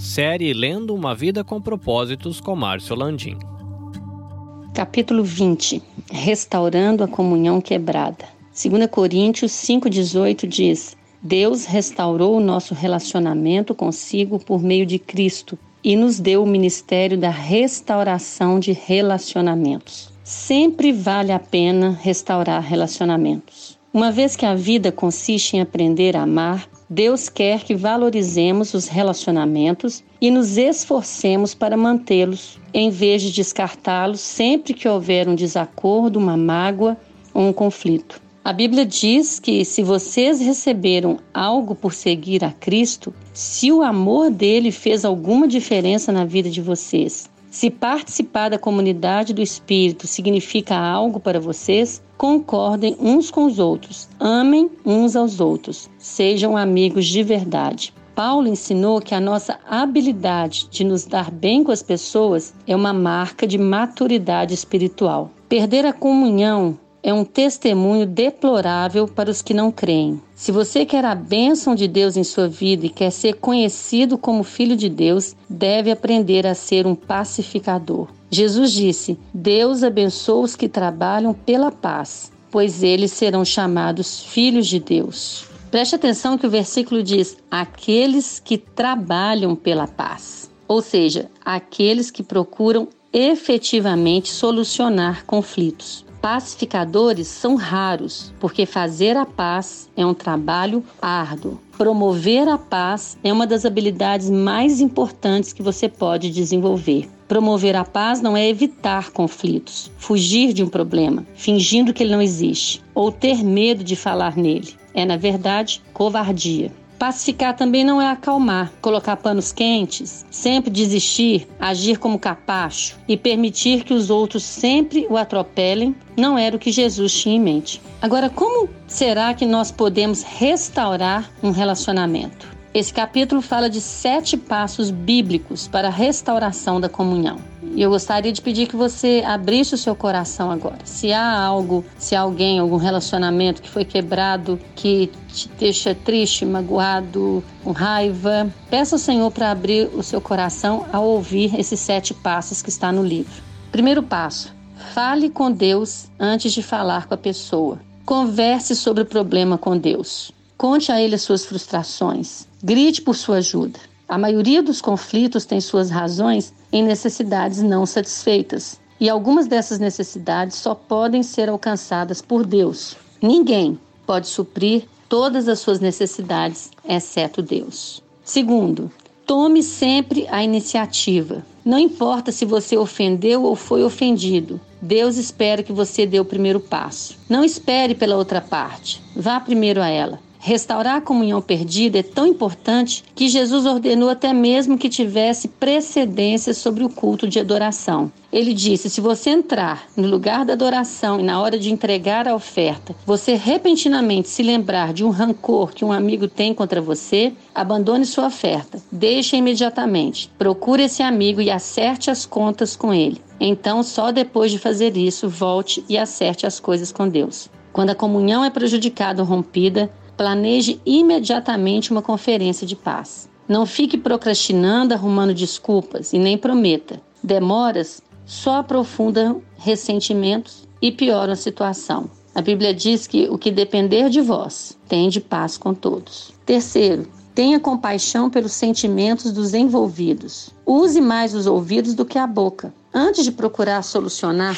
Série Lendo uma Vida com Propósitos com Márcio Landim. Capítulo 20 Restaurando a comunhão quebrada. 2 Coríntios 5,18 diz: Deus restaurou o nosso relacionamento consigo por meio de Cristo e nos deu o ministério da restauração de relacionamentos. Sempre vale a pena restaurar relacionamentos. Uma vez que a vida consiste em aprender a amar, Deus quer que valorizemos os relacionamentos e nos esforcemos para mantê-los, em vez de descartá-los sempre que houver um desacordo, uma mágoa ou um conflito. A Bíblia diz que se vocês receberam algo por seguir a Cristo, se o amor dele fez alguma diferença na vida de vocês, se participar da comunidade do Espírito significa algo para vocês, concordem uns com os outros, amem uns aos outros, sejam amigos de verdade. Paulo ensinou que a nossa habilidade de nos dar bem com as pessoas é uma marca de maturidade espiritual. Perder a comunhão é um testemunho deplorável para os que não creem. Se você quer a bênção de Deus em sua vida e quer ser conhecido como filho de Deus, deve aprender a ser um pacificador. Jesus disse: Deus abençoa os que trabalham pela paz, pois eles serão chamados filhos de Deus. Preste atenção que o versículo diz: aqueles que trabalham pela paz, ou seja, aqueles que procuram efetivamente solucionar conflitos. Pacificadores são raros, porque fazer a paz é um trabalho árduo. Promover a paz é uma das habilidades mais importantes que você pode desenvolver. Promover a paz não é evitar conflitos, fugir de um problema, fingindo que ele não existe, ou ter medo de falar nele. É, na verdade, covardia. Pacificar também não é acalmar, colocar panos quentes, sempre desistir, agir como capacho e permitir que os outros sempre o atropelem, não era o que Jesus tinha em mente. Agora, como será que nós podemos restaurar um relacionamento? Esse capítulo fala de sete passos bíblicos para a restauração da comunhão. E eu gostaria de pedir que você abrisse o seu coração agora. Se há algo, se há alguém, algum relacionamento que foi quebrado, que te deixa triste, magoado, com raiva, peça ao Senhor para abrir o seu coração ao ouvir esses sete passos que está no livro. Primeiro passo: fale com Deus antes de falar com a pessoa. Converse sobre o problema com Deus. Conte a ele as suas frustrações. Grite por sua ajuda. A maioria dos conflitos tem suas razões em necessidades não satisfeitas, e algumas dessas necessidades só podem ser alcançadas por Deus. Ninguém pode suprir todas as suas necessidades, exceto Deus. Segundo, tome sempre a iniciativa. Não importa se você ofendeu ou foi ofendido, Deus espera que você dê o primeiro passo. Não espere pela outra parte, vá primeiro a ela. Restaurar a comunhão perdida é tão importante que Jesus ordenou até mesmo que tivesse precedência sobre o culto de adoração. Ele disse: se você entrar no lugar da adoração e na hora de entregar a oferta, você repentinamente se lembrar de um rancor que um amigo tem contra você, abandone sua oferta, deixe imediatamente, procure esse amigo e acerte as contas com ele. Então, só depois de fazer isso, volte e acerte as coisas com Deus. Quando a comunhão é prejudicada ou rompida, Planeje imediatamente uma conferência de paz. Não fique procrastinando, arrumando desculpas e nem prometa. Demoras só aprofundam ressentimentos e pioram a situação. A Bíblia diz que o que depender de vós, tem de paz com todos. Terceiro, tenha compaixão pelos sentimentos dos envolvidos. Use mais os ouvidos do que a boca. Antes de procurar solucionar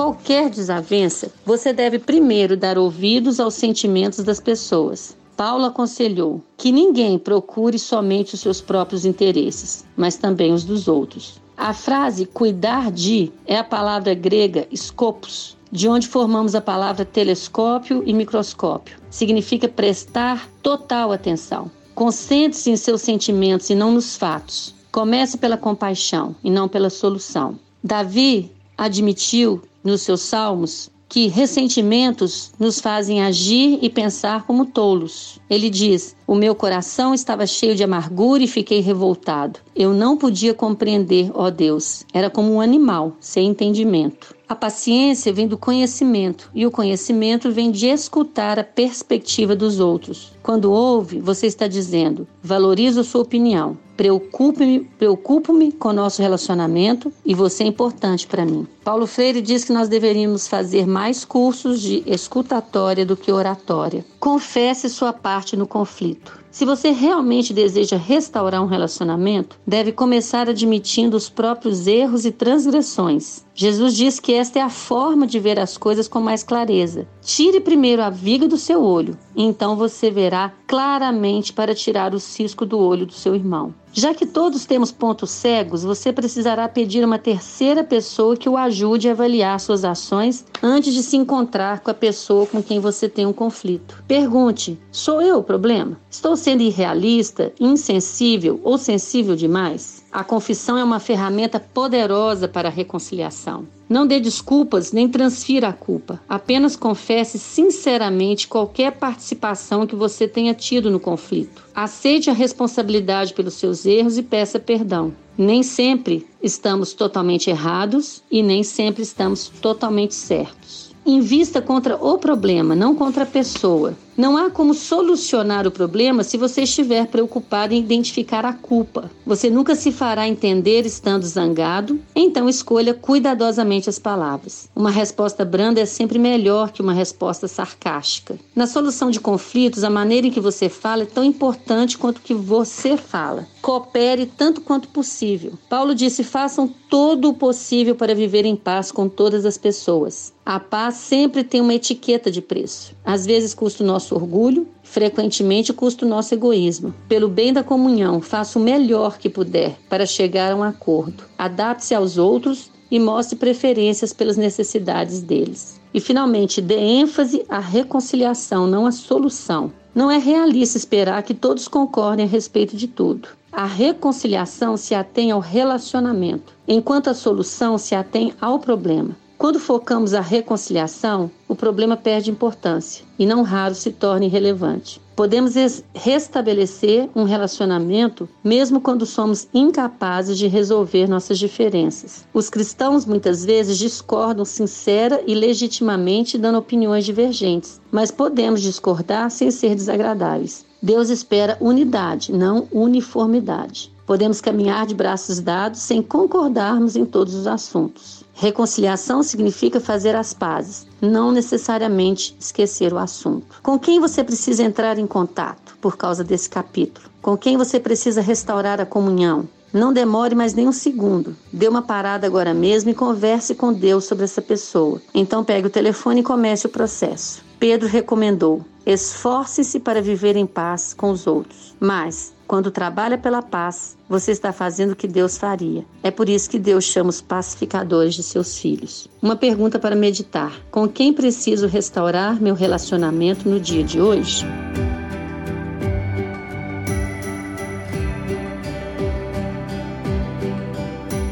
qualquer desavença, você deve primeiro dar ouvidos aos sentimentos das pessoas. Paulo aconselhou que ninguém procure somente os seus próprios interesses, mas também os dos outros. A frase cuidar de é a palavra grega scopus, de onde formamos a palavra telescópio e microscópio. Significa prestar total atenção. Concentre-se em seus sentimentos e não nos fatos. Comece pela compaixão e não pela solução. Davi admitiu nos seus salmos que ressentimentos nos fazem agir e pensar como tolos. Ele diz: O meu coração estava cheio de amargura e fiquei revoltado. Eu não podia compreender, ó Deus. Era como um animal, sem entendimento. A paciência vem do conhecimento e o conhecimento vem de escutar a perspectiva dos outros. Quando ouve, você está dizendo: valorizo sua opinião. Preocupo-me com o nosso relacionamento e você é importante para mim. Paulo Freire diz que nós deveríamos fazer mais cursos de escutatória do que oratória. Confesse sua parte no conflito. Se você realmente deseja restaurar um relacionamento, deve começar admitindo os próprios erros e transgressões. Jesus diz que esta é a forma de ver as coisas com mais clareza. Tire primeiro a viga do seu olho, então você verá claramente para tirar o cisco do olho do seu irmão. Já que todos temos pontos cegos, você precisará pedir uma terceira pessoa que o ajude a avaliar suas ações antes de se encontrar com a pessoa com quem você tem um conflito. Pergunte: sou eu o problema? Estou sendo irrealista, insensível ou sensível demais? A confissão é uma ferramenta poderosa para a reconciliação. Não dê desculpas nem transfira a culpa. Apenas confesse sinceramente qualquer participação que você tenha tido no conflito. Aceite a responsabilidade pelos seus erros e peça perdão. Nem sempre estamos totalmente errados e nem sempre estamos totalmente certos. Invista contra o problema, não contra a pessoa. Não há como solucionar o problema se você estiver preocupado em identificar a culpa. Você nunca se fará entender estando zangado, então escolha cuidadosamente as palavras. Uma resposta branda é sempre melhor que uma resposta sarcástica. Na solução de conflitos, a maneira em que você fala é tão importante quanto o que você fala. Coopere tanto quanto possível. Paulo disse: façam todo o possível para viver em paz com todas as pessoas. A paz sempre tem uma etiqueta de preço. Às vezes custa o nosso nosso orgulho, frequentemente custa o nosso egoísmo. Pelo bem da comunhão, faça o melhor que puder para chegar a um acordo. Adapte-se aos outros e mostre preferências pelas necessidades deles. E, finalmente, dê ênfase à reconciliação, não à solução. Não é realista esperar que todos concordem a respeito de tudo. A reconciliação se atém ao relacionamento, enquanto a solução se atém ao problema. Quando focamos a reconciliação, problema perde importância e não raro se torna irrelevante. Podemos restabelecer um relacionamento mesmo quando somos incapazes de resolver nossas diferenças. Os cristãos muitas vezes discordam sincera e legitimamente, dando opiniões divergentes, mas podemos discordar sem ser desagradáveis. Deus espera unidade, não uniformidade. Podemos caminhar de braços dados sem concordarmos em todos os assuntos. Reconciliação significa fazer as pazes, não necessariamente esquecer o assunto. Com quem você precisa entrar em contato por causa desse capítulo? Com quem você precisa restaurar a comunhão? Não demore mais nem um segundo. Dê uma parada agora mesmo e converse com Deus sobre essa pessoa. Então pegue o telefone e comece o processo. Pedro recomendou: esforce-se para viver em paz com os outros. Mas quando trabalha pela paz, você está fazendo o que Deus faria. É por isso que Deus chama os pacificadores de seus filhos. Uma pergunta para meditar: com quem preciso restaurar meu relacionamento no dia de hoje?